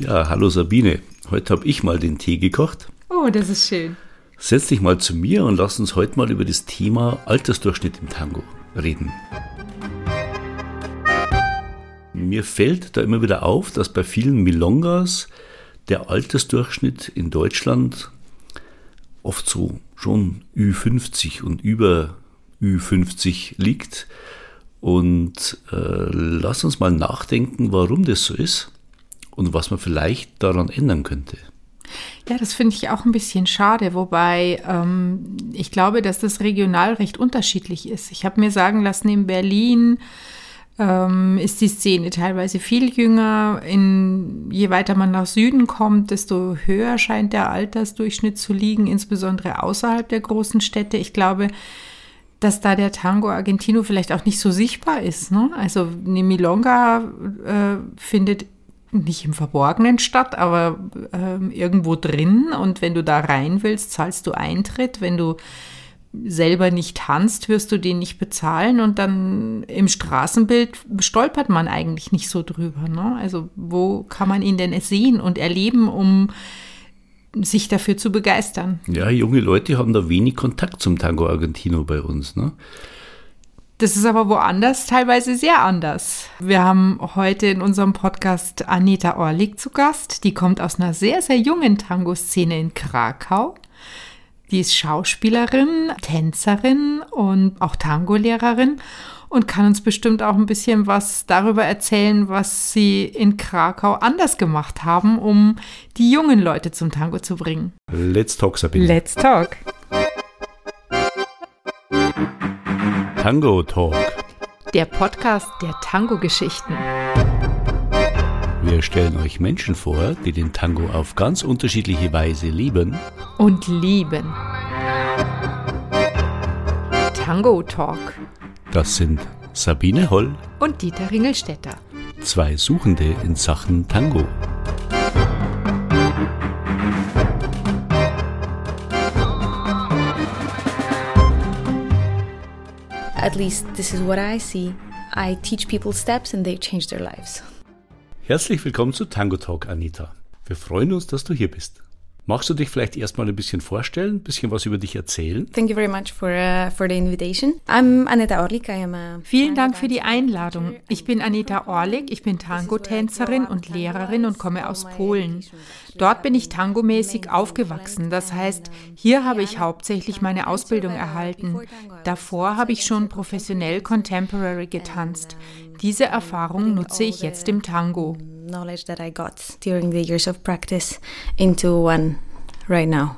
Ja, hallo Sabine. Heute habe ich mal den Tee gekocht. Oh, das ist schön. Setz dich mal zu mir und lass uns heute mal über das Thema Altersdurchschnitt im Tango reden. Mir fällt da immer wieder auf, dass bei vielen Milongas der Altersdurchschnitt in Deutschland oft so schon Ü50 und über Ü50 liegt. Und äh, lass uns mal nachdenken, warum das so ist und was man vielleicht daran ändern könnte. Ja, das finde ich auch ein bisschen schade, wobei ähm, ich glaube, dass das regional recht unterschiedlich ist. Ich habe mir sagen lassen, in Berlin ähm, ist die Szene teilweise viel jünger. In, je weiter man nach Süden kommt, desto höher scheint der Altersdurchschnitt zu liegen, insbesondere außerhalb der großen Städte. Ich glaube, dass da der Tango Argentino vielleicht auch nicht so sichtbar ist. Ne? Also eine Milonga äh, findet nicht im Verborgenen statt, aber äh, irgendwo drin. Und wenn du da rein willst, zahlst du Eintritt. Wenn du selber nicht tanzt, wirst du den nicht bezahlen. Und dann im Straßenbild stolpert man eigentlich nicht so drüber. Ne? Also wo kann man ihn denn sehen und erleben, um sich dafür zu begeistern? Ja, junge Leute haben da wenig Kontakt zum Tango Argentino bei uns. Ne? Das ist aber woanders teilweise sehr anders. Wir haben heute in unserem Podcast Anita Orlik zu Gast. Die kommt aus einer sehr, sehr jungen Tango-Szene in Krakau. Die ist Schauspielerin, Tänzerin und auch Tango-Lehrerin und kann uns bestimmt auch ein bisschen was darüber erzählen, was sie in Krakau anders gemacht haben, um die jungen Leute zum Tango zu bringen. Let's talk, Sabine. Let's talk. Tango Talk. Der Podcast der Tango-Geschichten. Wir stellen euch Menschen vor, die den Tango auf ganz unterschiedliche Weise lieben und lieben. Tango Talk. Das sind Sabine Holl und Dieter Ringelstetter. Zwei Suchende in Sachen Tango. At least this is what I see. I teach people steps and they change their lives. Herzlich willkommen zu Tango Talk, Anita. Wir freuen uns, dass du hier bist. Magst du dich vielleicht erstmal ein bisschen vorstellen, ein bisschen was über dich erzählen? Thank you very much for, uh, for the invitation. I'm Anita Orlik. I am a Vielen Dank für die Einladung. Ich bin Anita Orlik, ich bin Tango-Tänzerin und Lehrerin und komme aus Polen. Dort bin ich tangomäßig aufgewachsen. Das heißt, hier habe ich hauptsächlich meine Ausbildung erhalten. Davor habe ich schon professionell Contemporary getanzt. Diese Erfahrung nutze ich jetzt im Tango knowledge that I got during the years of practice into one right now.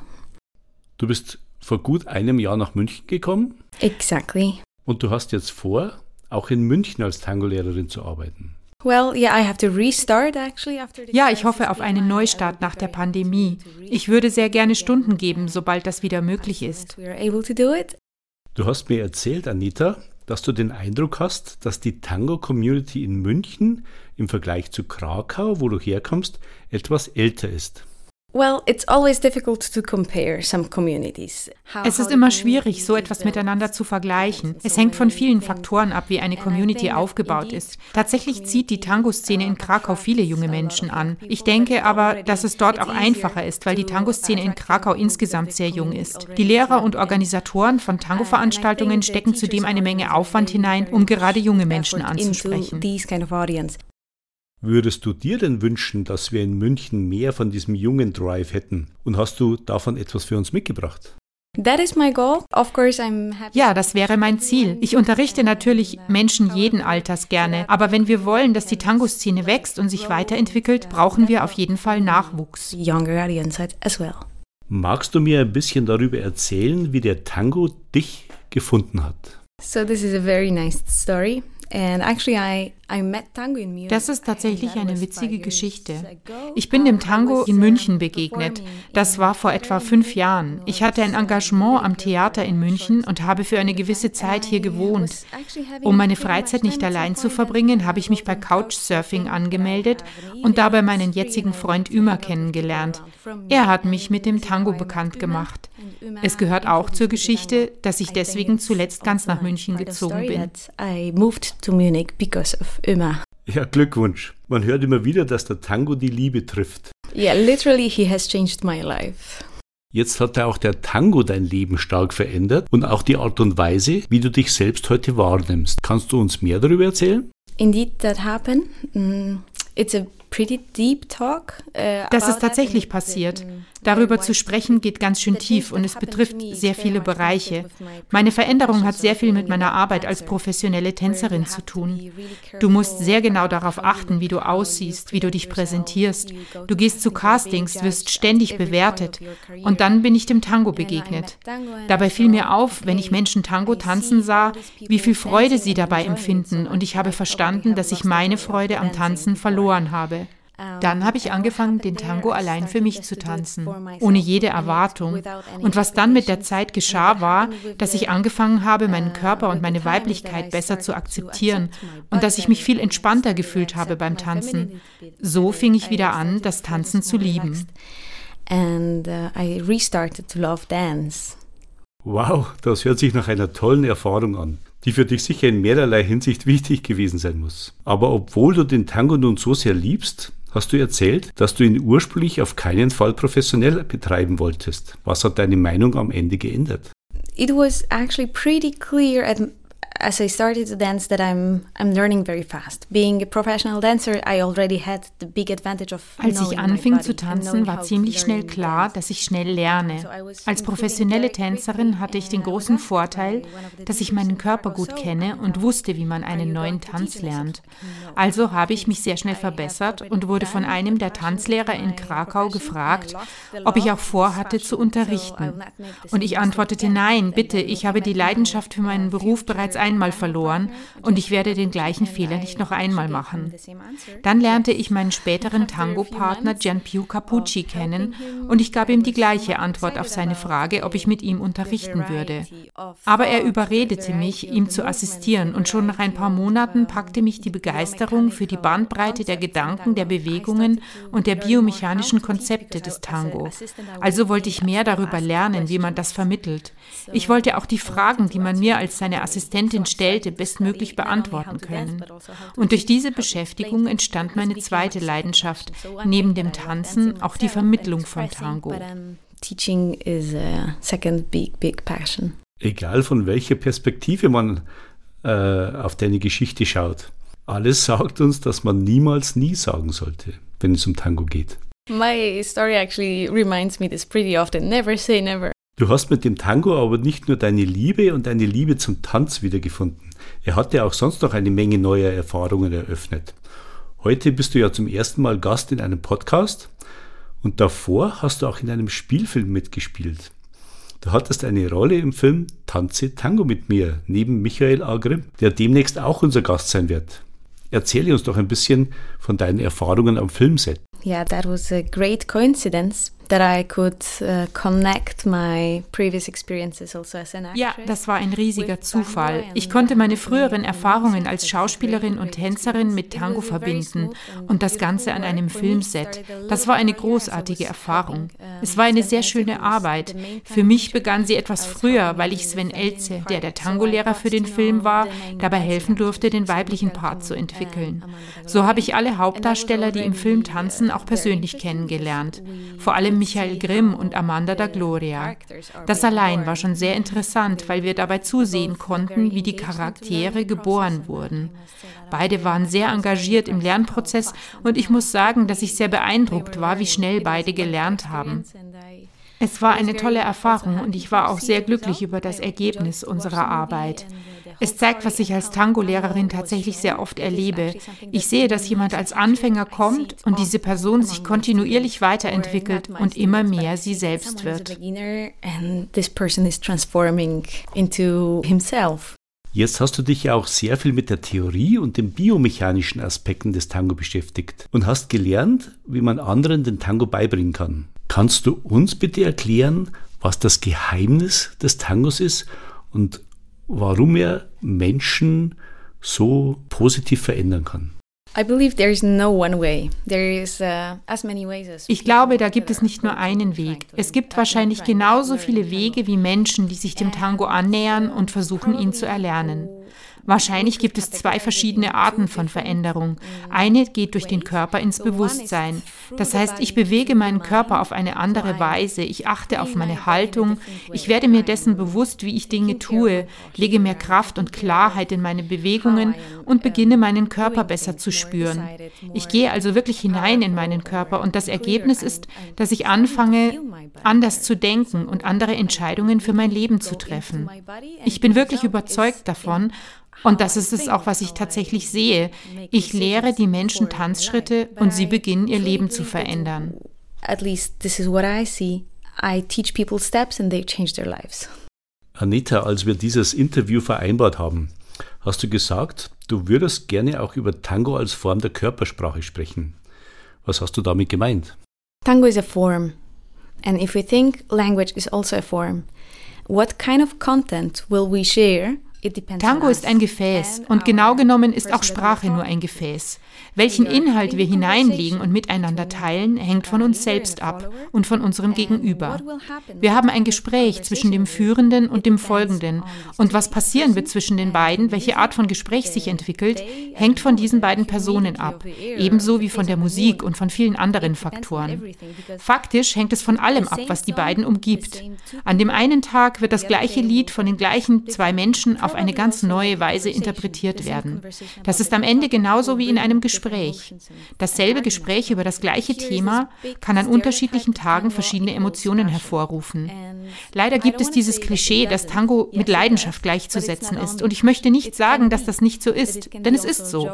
Du bist vor gut einem Jahr nach München gekommen. Exactly. Und du hast jetzt vor, auch in München als Tango-Lehrerin zu arbeiten. Well, yeah, I have to restart actually after ja, ich hoffe auf einen Neustart nach der Pandemie. Ich würde sehr gerne Stunden geben, sobald das wieder möglich ist. Du hast mir erzählt, Anita, dass du den Eindruck hast, dass die Tango-Community in München im Vergleich zu Krakau, wo du herkommst, etwas älter ist. Well, it's always difficult to compare some communities. Es ist immer schwierig, so etwas miteinander zu vergleichen. Es hängt von vielen Faktoren ab, wie eine Community aufgebaut ist. Tatsächlich zieht die Tango-Szene in Krakau viele junge Menschen an. Ich denke aber, dass es dort auch einfacher ist, weil die Tango-Szene in Krakau insgesamt sehr jung ist. Die Lehrer und Organisatoren von Tango-Veranstaltungen stecken zudem eine Menge Aufwand hinein, um gerade junge Menschen anzusprechen. Würdest du dir denn wünschen, dass wir in München mehr von diesem jungen Drive hätten? Und hast du davon etwas für uns mitgebracht? Ja, das wäre mein Ziel. Ich unterrichte natürlich Menschen jeden Alters gerne, aber wenn wir wollen, dass die Tango-Szene wächst und sich weiterentwickelt, brauchen wir auf jeden Fall Nachwuchs. Magst du mir ein bisschen darüber erzählen, wie der Tango dich gefunden hat? So this is a very nice story. Das ist tatsächlich eine witzige Geschichte. Ich bin dem Tango in München begegnet. Das war vor etwa fünf Jahren. Ich hatte ein Engagement am Theater in München und habe für eine gewisse Zeit hier gewohnt. Um meine Freizeit nicht allein zu verbringen, habe ich mich bei Couchsurfing angemeldet und dabei meinen jetzigen Freund Ümer kennengelernt. Er hat mich mit dem Tango bekannt gemacht. Es gehört auch zur Geschichte, dass ich deswegen zuletzt ganz nach München gezogen bin to Munich because of Ömer. Ja, Glückwunsch. Man hört immer wieder, dass der Tango die Liebe trifft. Yeah, literally, he has changed my life. Jetzt hat ja auch der Tango dein Leben stark verändert und auch die Art und Weise, wie du dich selbst heute wahrnimmst. Kannst du uns mehr darüber erzählen? Indeed, that happened. Mm, it's a pretty deep talk. Uh, das ist tatsächlich passiert. Darüber zu sprechen geht ganz schön tief und es betrifft sehr viele Bereiche. Meine Veränderung hat sehr viel mit meiner Arbeit als professionelle Tänzerin zu tun. Du musst sehr genau darauf achten, wie du aussiehst, wie du dich präsentierst. Du gehst zu Castings, wirst ständig bewertet. Und dann bin ich dem Tango begegnet. Dabei fiel mir auf, wenn ich Menschen Tango tanzen sah, wie viel Freude sie dabei empfinden. Und ich habe verstanden, dass ich meine Freude am Tanzen verloren habe. Dann habe ich angefangen, den Tango allein für mich zu tanzen, ohne jede Erwartung. Und was dann mit der Zeit geschah, war, dass ich angefangen habe, meinen Körper und meine Weiblichkeit besser zu akzeptieren und dass ich mich viel entspannter gefühlt habe beim Tanzen. So fing ich wieder an, das Tanzen zu lieben. And uh, I restarted to love dance. Wow, das hört sich nach einer tollen Erfahrung an, die für dich sicher in mehrerlei Hinsicht wichtig gewesen sein muss. Aber obwohl du den Tango nun so sehr liebst, hast du erzählt, dass du ihn ursprünglich auf keinen Fall professionell betreiben wolltest. Was hat deine Meinung am Ende geändert? It was actually pretty clear at as I started to dance that I'm I'm learning very fast. Being a professional dancer, I already had the big advantage of Als ich anfing zu tanzen, war ziemlich schnell klar, dass ich schnell lerne. Als professionelle Tänzerin hatte ich den großen Vorteil, dass ich meinen Körper gut kenne und wusste, wie man einen neuen Tanz lernt. Also habe ich mich sehr schnell verbessert und wurde von einem der Tanzlehrer in Krakau gefragt, ob ich auch vorhatte zu unterrichten. Und ich antwortete nein, bitte, ich habe die Leidenschaft für meinen Beruf bereits ein einmal verloren und ich werde den gleichen Fehler nicht noch einmal machen. Dann lernte ich meinen späteren Tango-Partner Gianpiu Capucci kennen und ich gab ihm die gleiche Antwort auf seine Frage, ob ich mit ihm unterrichten würde. Aber er überredete mich, ihm zu assistieren und schon nach ein paar Monaten packte mich die Begeisterung für die Bandbreite der Gedanken, der Bewegungen und der biomechanischen Konzepte des Tango. Also wollte ich mehr darüber lernen, wie man das vermittelt. Ich wollte auch die Fragen, die man mir als seine Assistentin Stellte, bestmöglich beantworten können. Und durch diese Beschäftigung entstand meine zweite Leidenschaft, neben dem Tanzen auch die Vermittlung von Tango. Teaching is a second big, big passion. Egal von welcher Perspektive man äh, auf deine Geschichte schaut, alles sagt uns, dass man niemals nie sagen sollte, wenn es um Tango geht. My story actually reminds me this pretty often. Never say never. Du hast mit dem Tango aber nicht nur deine Liebe und deine Liebe zum Tanz wiedergefunden. Er hat dir auch sonst noch eine Menge neuer Erfahrungen eröffnet. Heute bist du ja zum ersten Mal Gast in einem Podcast und davor hast du auch in einem Spielfilm mitgespielt. Du hattest eine Rolle im Film Tanze Tango mit mir, neben Michael A. Grimm, der demnächst auch unser Gast sein wird. Erzähle uns doch ein bisschen von deinen Erfahrungen am Filmset. Yeah, that was a great coincidence that I could uh, connect my previous experiences also as an actress. Ja, das war ein riesiger Zufall. Ich konnte meine früheren Erfahrungen als Schauspielerin und Tänzerin mit Tango verbinden und das Ganze an einem Filmset. Das war eine großartige Erfahrung. Es war eine sehr schöne Arbeit. Für mich begann sie etwas früher, weil ich Sven Elze, der der Tango-Lehrer für den Film war, dabei helfen durfte, den weiblichen Part zu entwickeln. So habe ich alle Hauptdarsteller, die im Film tanzen, auch persönlich kennengelernt. Vor allem Michael Grimm und Amanda da Gloria. Das allein war schon sehr interessant, weil wir dabei zusehen konnten, wie die Charaktere geboren wurden. Beide waren sehr engagiert im Lernprozess und ich muss sagen, dass ich sehr beeindruckt war, wie schnell beide gelernt haben. Es war eine tolle Erfahrung und ich war auch sehr glücklich über das Ergebnis unserer Arbeit. Es zeigt, was ich als Tango-Lehrerin tatsächlich sehr oft erlebe. Ich sehe, dass jemand als Anfänger kommt und diese Person sich kontinuierlich weiterentwickelt und immer mehr sie selbst wird. Jetzt hast du dich ja auch sehr viel mit der Theorie und den biomechanischen Aspekten des Tango beschäftigt und hast gelernt, wie man anderen den Tango beibringen kann. Kannst du uns bitte erklären, was das Geheimnis des Tangos ist und warum er Menschen so positiv verändern kann. Ich glaube, da gibt es nicht nur einen Weg. Es gibt wahrscheinlich genauso viele Wege wie Menschen, die sich dem Tango annähern und versuchen, ihn zu erlernen. Wahrscheinlich gibt es zwei verschiedene Arten von Veränderung. Eine geht durch den Körper ins Bewusstsein. Das heißt, ich bewege meinen Körper auf eine andere Weise. Ich achte auf meine Haltung. Ich werde mir dessen bewusst, wie ich Dinge tue, lege mehr Kraft und Klarheit in meine Bewegungen und beginne meinen Körper besser zu spüren. Ich gehe also wirklich hinein in meinen Körper und das Ergebnis ist, dass ich anfange, anders zu denken und andere Entscheidungen für mein Leben zu treffen. Ich bin wirklich überzeugt davon, und das ist es auch, was ich tatsächlich sehe. Ich lehre die Menschen Tanzschritte und sie beginnen ihr Leben zu verändern. At least this is what I see. I teach people steps and they change their lives. Anita, als wir dieses Interview vereinbart haben, hast du gesagt, du würdest gerne auch über Tango als Form der Körpersprache sprechen. Was hast du damit gemeint? Tango is a form. And if we think language is also a form, what kind of content will we share Tango ist ein Gefäß und genau genommen ist auch Sprache nur ein Gefäß. Welchen Inhalt wir hineinlegen und miteinander teilen, hängt von uns selbst ab und von unserem Gegenüber. Wir haben ein Gespräch zwischen dem Führenden und dem Folgenden. Und was passieren wird zwischen den beiden, welche Art von Gespräch sich entwickelt, hängt von diesen beiden Personen ab, ebenso wie von der Musik und von vielen anderen Faktoren. Faktisch hängt es von allem ab, was die beiden umgibt. An dem einen Tag wird das gleiche Lied von den gleichen zwei Menschen auf eine ganz neue Weise interpretiert werden. Das ist am Ende genauso wie in einem Gespräch. Dasselbe Gespräch über das gleiche Thema kann an unterschiedlichen Tagen verschiedene Emotionen hervorrufen. Leider gibt es dieses Klischee, dass Tango mit Leidenschaft gleichzusetzen ist. Und ich möchte nicht sagen, dass das nicht so ist, denn es ist so.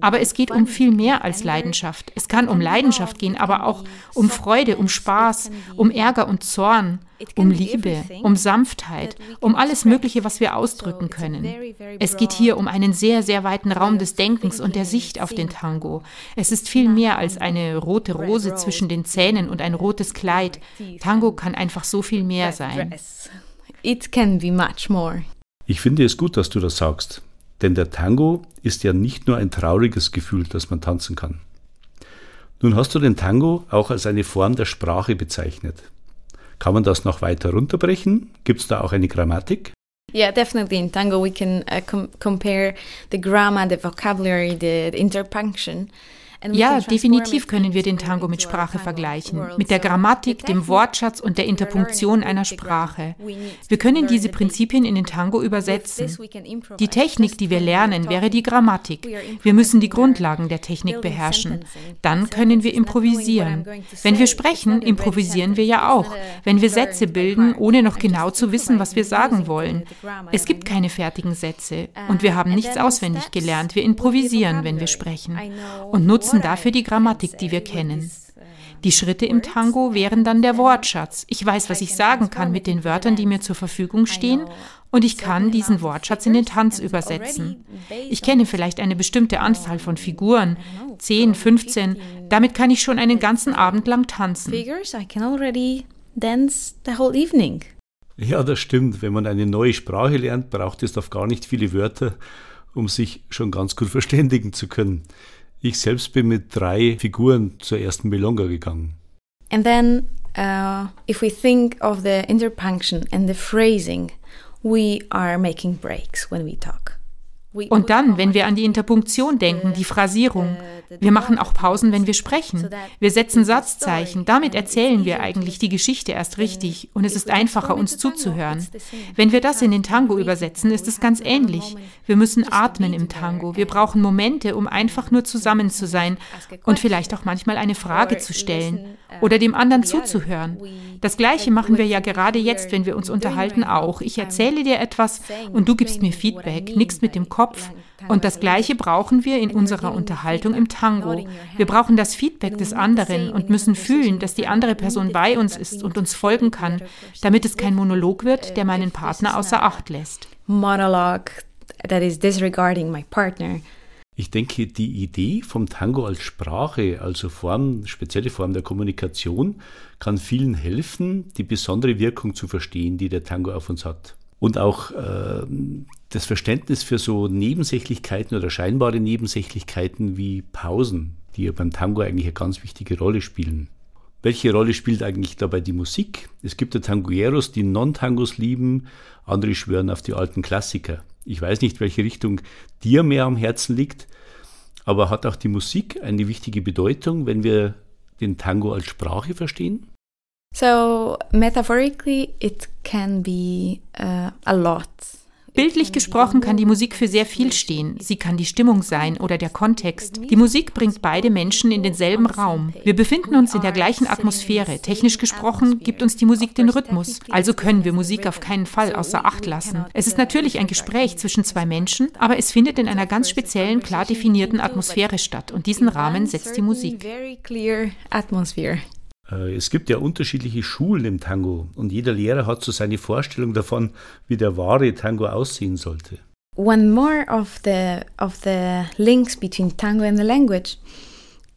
Aber es geht um viel mehr als Leidenschaft. Es kann um Leidenschaft gehen, aber auch um Freude, um Spaß, um Ärger und Zorn um Liebe, um Sanftheit, um alles Mögliche, was wir ausdrücken können. Es geht hier um einen sehr, sehr weiten Raum des Denkens und der Sicht auf den Tango. Es ist viel mehr als eine rote Rose zwischen den Zähnen und ein rotes Kleid. Tango kann einfach so viel mehr sein. It can be much more. Ich finde es gut, dass du das sagst, denn der Tango ist ja nicht nur ein trauriges Gefühl, das man tanzen kann. Nun hast du den Tango auch als eine Form der Sprache bezeichnet. Kann man das noch weiter runterbrechen? Gibt es da auch eine Grammatik? Yeah, definitely. In Tango, we can uh, com compare the grammar, the vocabulary, the, the interpunction. Ja, definitiv können wir den Tango mit Sprache vergleichen, mit der Grammatik, dem Wortschatz und der Interpunktion einer Sprache. Wir können diese Prinzipien in den Tango übersetzen. Die Technik, die wir lernen, wäre die Grammatik. Wir müssen die Grundlagen der Technik beherrschen. Dann können wir improvisieren. Wenn wir sprechen, improvisieren wir ja auch. Wenn wir Sätze bilden, ohne noch genau zu wissen, was wir sagen wollen. Es gibt keine fertigen Sätze und wir haben nichts auswendig gelernt. Wir improvisieren, wenn wir sprechen und nutzen nutzen dafür die Grammatik, die wir kennen. Die Schritte im Tango wären dann der Wortschatz. Ich weiß, was ich sagen kann mit den Wörtern, die mir zur Verfügung stehen, und ich kann diesen Wortschatz in den Tanz übersetzen. Ich kenne vielleicht eine bestimmte Anzahl von Figuren, 10, 15, damit kann ich schon einen ganzen Abend lang tanzen. Ja, das stimmt. Wenn man eine neue Sprache lernt, braucht es oft gar nicht viele Wörter, um sich schon ganz gut verständigen zu können. Ich selbst bin mit drei Figuren zur ersten Milonga gegangen. And then, uh, if we think of the interpunction and the phrasing, we are making breaks when we talk. Und dann, wenn wir an die Interpunktion denken, die Phrasierung, wir machen auch Pausen, wenn wir sprechen. Wir setzen Satzzeichen. Damit erzählen wir eigentlich die Geschichte erst richtig und es ist einfacher, uns zuzuhören. Wenn wir das in den Tango übersetzen, ist es ganz ähnlich. Wir müssen atmen im Tango. Wir brauchen Momente, um einfach nur zusammen zu sein und vielleicht auch manchmal eine Frage zu stellen oder dem anderen zuzuhören. Das Gleiche machen wir ja gerade jetzt, wenn wir uns unterhalten, auch. Ich erzähle dir etwas und du gibst mir Feedback, nickst mit dem Kopf. Und das Gleiche brauchen wir in unserer Unterhaltung im Tango. Wir brauchen das Feedback des anderen und müssen fühlen, dass die andere Person bei uns ist und uns folgen kann, damit es kein Monolog wird, der meinen Partner außer Acht lässt. Monologue that is disregarding my partner. Ich denke, die Idee vom Tango als Sprache, also Form, spezielle Form der Kommunikation, kann vielen helfen, die besondere Wirkung zu verstehen, die der Tango auf uns hat. Und auch äh, das Verständnis für so Nebensächlichkeiten oder scheinbare Nebensächlichkeiten wie Pausen, die ja beim Tango eigentlich eine ganz wichtige Rolle spielen. Welche Rolle spielt eigentlich dabei die Musik? Es gibt ja Tangueros, die Non-Tangos lieben, andere schwören auf die alten Klassiker. Ich weiß nicht, welche Richtung dir mehr am Herzen liegt, aber hat auch die Musik eine wichtige Bedeutung, wenn wir den Tango als Sprache verstehen? So, metaphorically, it can be uh, a lot. Bildlich gesprochen kann die Musik für sehr viel stehen. Sie kann die Stimmung sein oder der Kontext. Die Musik bringt beide Menschen in denselben Raum. Wir befinden uns in der gleichen Atmosphäre. Technisch gesprochen gibt uns die Musik den Rhythmus. Also können wir Musik auf keinen Fall außer Acht lassen. Es ist natürlich ein Gespräch zwischen zwei Menschen, aber es findet in einer ganz speziellen, klar definierten Atmosphäre statt. Und diesen Rahmen setzt die Musik. Äh, es gibt ja unterschiedliche Schulen im Tango und jeder Lehrer hat so seine Vorstellung davon, wie der wahre Tango aussehen sollte. One more of the of the links between tango and the language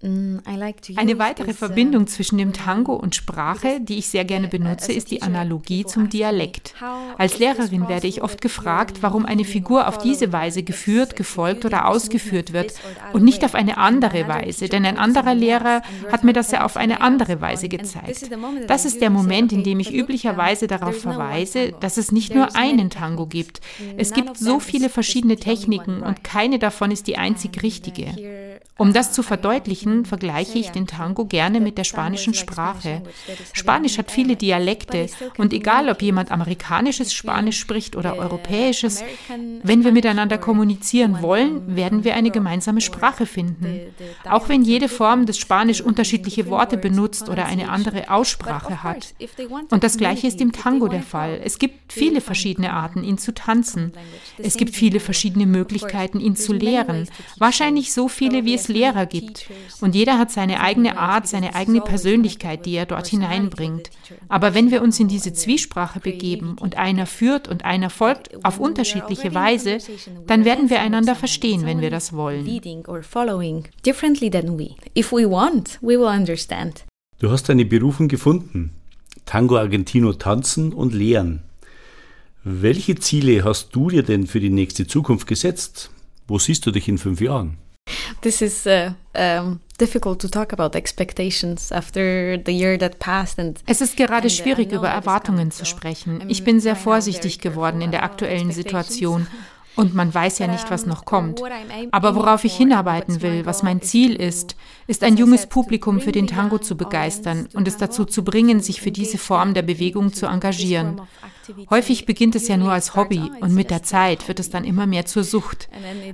Eine weitere Verbindung zwischen dem Tango und Sprache, die ich sehr gerne benutze, ist die Analogie zum Dialekt. Als Lehrerin werde ich oft gefragt, warum eine Figur auf diese Weise geführt, gefolgt oder ausgeführt wird und nicht auf eine andere Weise, denn ein anderer Lehrer hat mir das ja auf eine andere Weise gezeigt. Das ist der Moment, in dem ich üblicherweise darauf verweise, dass es nicht nur einen Tango gibt. Es gibt so viele verschiedene Techniken und keine davon ist die einzig richtige. Um das zu verdeutlichen, vergleiche ich den Tango gerne mit der spanischen Sprache. Spanisch hat viele Dialekte und egal, ob jemand amerikanisches Spanisch spricht oder europäisches, wenn wir miteinander kommunizieren wollen, werden wir eine gemeinsame Sprache finden. Auch wenn jede Form des Spanisch unterschiedliche Worte benutzt oder eine andere Aussprache hat. Und das Gleiche ist im Tango der Fall. Es gibt viele verschiedene Arten, ihn zu tanzen. Es gibt viele verschiedene Möglichkeiten, ihn zu lehren. Wahrscheinlich so viele, wie es Lehrer gibt. Und jeder hat seine eigene Art, seine eigene Persönlichkeit, die er dort hineinbringt. Aber wenn wir uns in diese Zwiesprache begeben und einer führt und einer folgt auf unterschiedliche Weise, dann werden wir einander verstehen, wenn wir das wollen. Du hast deine Berufung gefunden. Tango Argentino tanzen und lehren. Welche Ziele hast du dir denn für die nächste Zukunft gesetzt? Wo siehst du dich in fünf Jahren? This is uh, um, difficult to talk about expectations after the year that passed. And, es ist gerade schwierig, über Erwartungen zu sprechen. Ich bin sehr vorsichtig geworden in der aktuellen Situation. Und man weiß ja nicht, was noch kommt. Aber worauf ich hinarbeiten will, was mein Ziel ist, ist ein junges Publikum für den Tango zu begeistern und es dazu zu bringen, sich für diese Form der Bewegung zu engagieren. Häufig beginnt es ja nur als Hobby und mit der Zeit wird es dann immer mehr zur Sucht.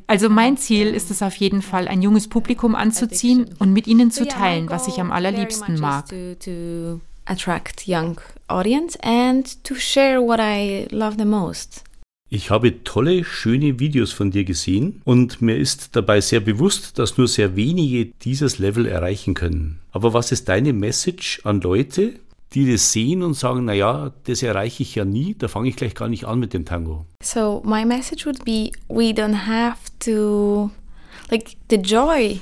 Also mein Ziel ist es auf jeden Fall, ein junges Publikum anzuziehen und mit ihnen zu teilen, was ich am allerliebsten mag. Attract young audience and to share what I love the most. Ich habe tolle, schöne Videos von dir gesehen und mir ist dabei sehr bewusst, dass nur sehr wenige dieses Level erreichen können. Aber was ist deine Message an Leute, die das sehen und sagen, naja, das erreiche ich ja nie, da fange ich gleich gar nicht an mit dem Tango. So my message would be, we don't have to, like the joy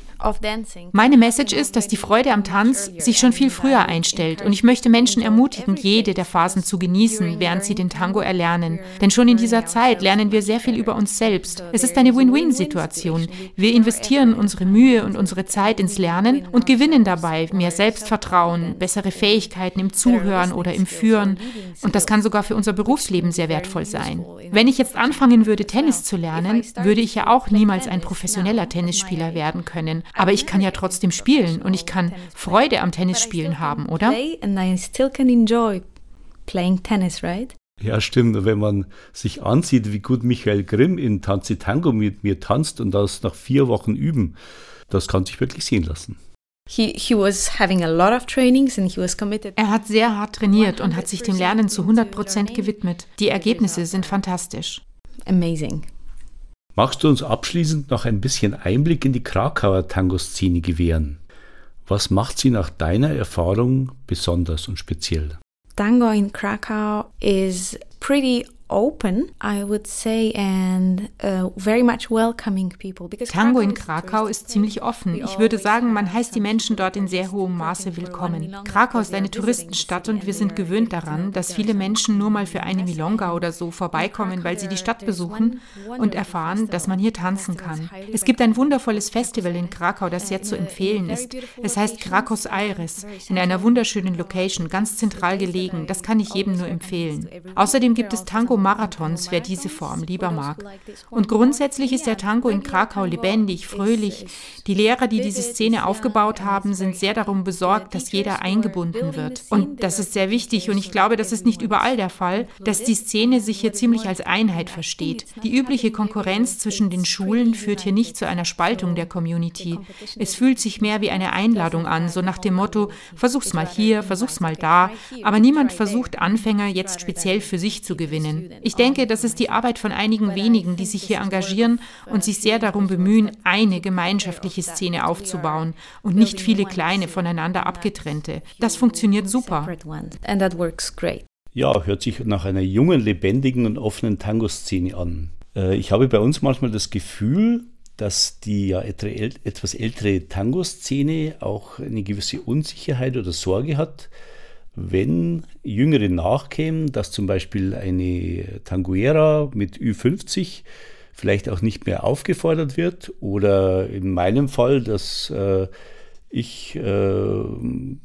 meine Message ist, dass die Freude am Tanz sich schon viel früher einstellt und ich möchte Menschen ermutigen, jede der Phasen zu genießen, während sie den Tango erlernen. Denn schon in dieser Zeit lernen wir sehr viel über uns selbst. Es ist eine Win-Win-Situation. Wir investieren unsere Mühe und unsere Zeit ins Lernen und gewinnen dabei mehr Selbstvertrauen, bessere Fähigkeiten im Zuhören oder im Führen. Und das kann sogar für unser Berufsleben sehr wertvoll sein. Wenn ich jetzt anfangen würde, Tennis zu lernen, würde ich ja auch niemals ein professioneller Tennisspieler werden können. Aber ich kann ja trotzdem spielen und ich kann Freude am Tennisspielen haben, oder? Ja, stimmt. Wenn man sich ansieht, wie gut Michael Grimm in Tanzi Tango mit mir tanzt und das nach vier Wochen üben, das kann sich wirklich sehen lassen. Er hat sehr hart trainiert und hat sich dem Lernen zu 100 Prozent gewidmet. Die Ergebnisse sind fantastisch. Amazing. Magst du uns abschließend noch ein bisschen Einblick in die Krakauer Tango-Szene gewähren? Was macht sie nach deiner Erfahrung besonders und speziell? Tango in Krakau is pretty open, I would say, and uh, very much welcoming people. Because Tango in Krakau ist ziemlich offen. Ich würde sagen, man heißt die Menschen dort in sehr hohem Maße willkommen. Krakau ist eine Touristenstadt und wir sind gewöhnt daran, dass viele Menschen nur mal für eine Milonga oder so vorbeikommen, weil sie die Stadt besuchen und erfahren, dass man hier tanzen kann. Es gibt ein wundervolles Festival in Krakau, das sehr zu empfehlen ist. Es heißt Krakos Aires, in einer wunderschönen Location, ganz zentral gelegen. Das kann ich jedem nur empfehlen. Außerdem gibt es Tango Tango-Marathons, wer diese Form lieber mag. Und grundsätzlich ist der Tango in Krakau lebendig, fröhlich. Die Lehrer, die diese Szene aufgebaut haben, sind sehr darum besorgt, dass jeder eingebunden wird. Und das ist sehr wichtig und ich glaube, das ist nicht überall der Fall, dass die Szene sich hier ziemlich als Einheit versteht. Die übliche Konkurrenz zwischen den Schulen führt hier nicht zu einer Spaltung der Community. Es fühlt sich mehr wie eine Einladung an, so nach dem Motto, versuch's mal hier, versuch's mal da, aber niemand versucht Anfänger jetzt speziell für sich zu gewinnen. Ich denke, das ist die Arbeit von einigen wenigen, die sich hier engagieren und sich sehr darum bemühen, eine gemeinschaftliche Szene aufzubauen und nicht viele kleine voneinander abgetrennte. Das funktioniert super. Ja, hört sich nach einer jungen, lebendigen und offenen Tango-Szene an. Äh, ich habe bei uns manchmal das Gefühl, dass die ja etwas ältere Tango-Szene auch eine gewisse Unsicherheit oder Sorge hat, wenn Jüngere nachkämen, dass zum Beispiel eine Tanguera mit Ü50 vielleicht auch nicht mehr aufgefordert wird oder in meinem Fall, dass äh, ich äh,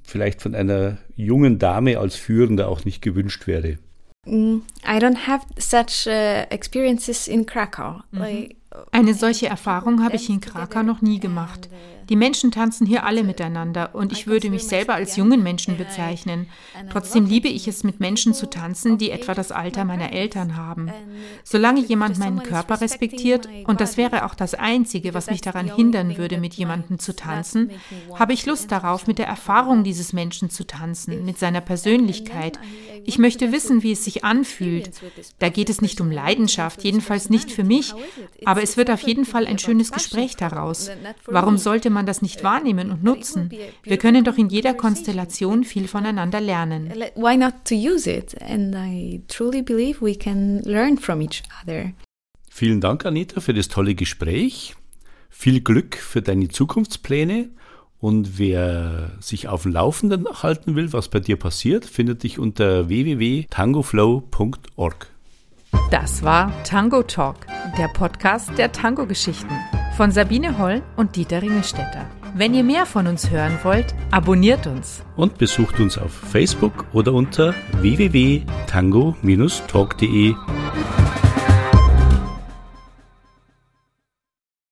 vielleicht von einer jungen Dame als Führende auch nicht gewünscht werde. Mm, I don't have such uh, experiences in Krakow. Mhm. Like, eine solche Erfahrung habe ich in Krakau noch nie gemacht. Die Menschen tanzen hier alle miteinander und ich würde mich selber als jungen Menschen bezeichnen. Trotzdem liebe ich es, mit Menschen zu tanzen, die etwa das Alter meiner Eltern haben. Solange jemand meinen Körper respektiert, und das wäre auch das Einzige, was mich daran hindern würde, mit jemandem zu tanzen, habe ich Lust darauf, mit der Erfahrung dieses Menschen zu tanzen, mit seiner Persönlichkeit. Ich möchte wissen, wie es sich anfühlt. Da geht es nicht um Leidenschaft, jedenfalls nicht für mich, aber es wird auf jeden Fall ein schönes Gespräch daraus. Warum sollte man das nicht wahrnehmen und nutzen? Wir können doch in jeder Konstellation viel voneinander lernen. Why not to use it? And I truly believe we can learn from each other. Vielen Dank, Anita, für das tolle Gespräch. Viel Glück für deine Zukunftspläne. Und wer sich auf dem Laufenden halten will, was bei dir passiert, findet dich unter www.tangoflow.org. Das war Tango Talk, der Podcast der Tango-Geschichten von Sabine Holl und Dieter Ringelstetter. Wenn ihr mehr von uns hören wollt, abonniert uns. Und besucht uns auf Facebook oder unter www.tango-talk.de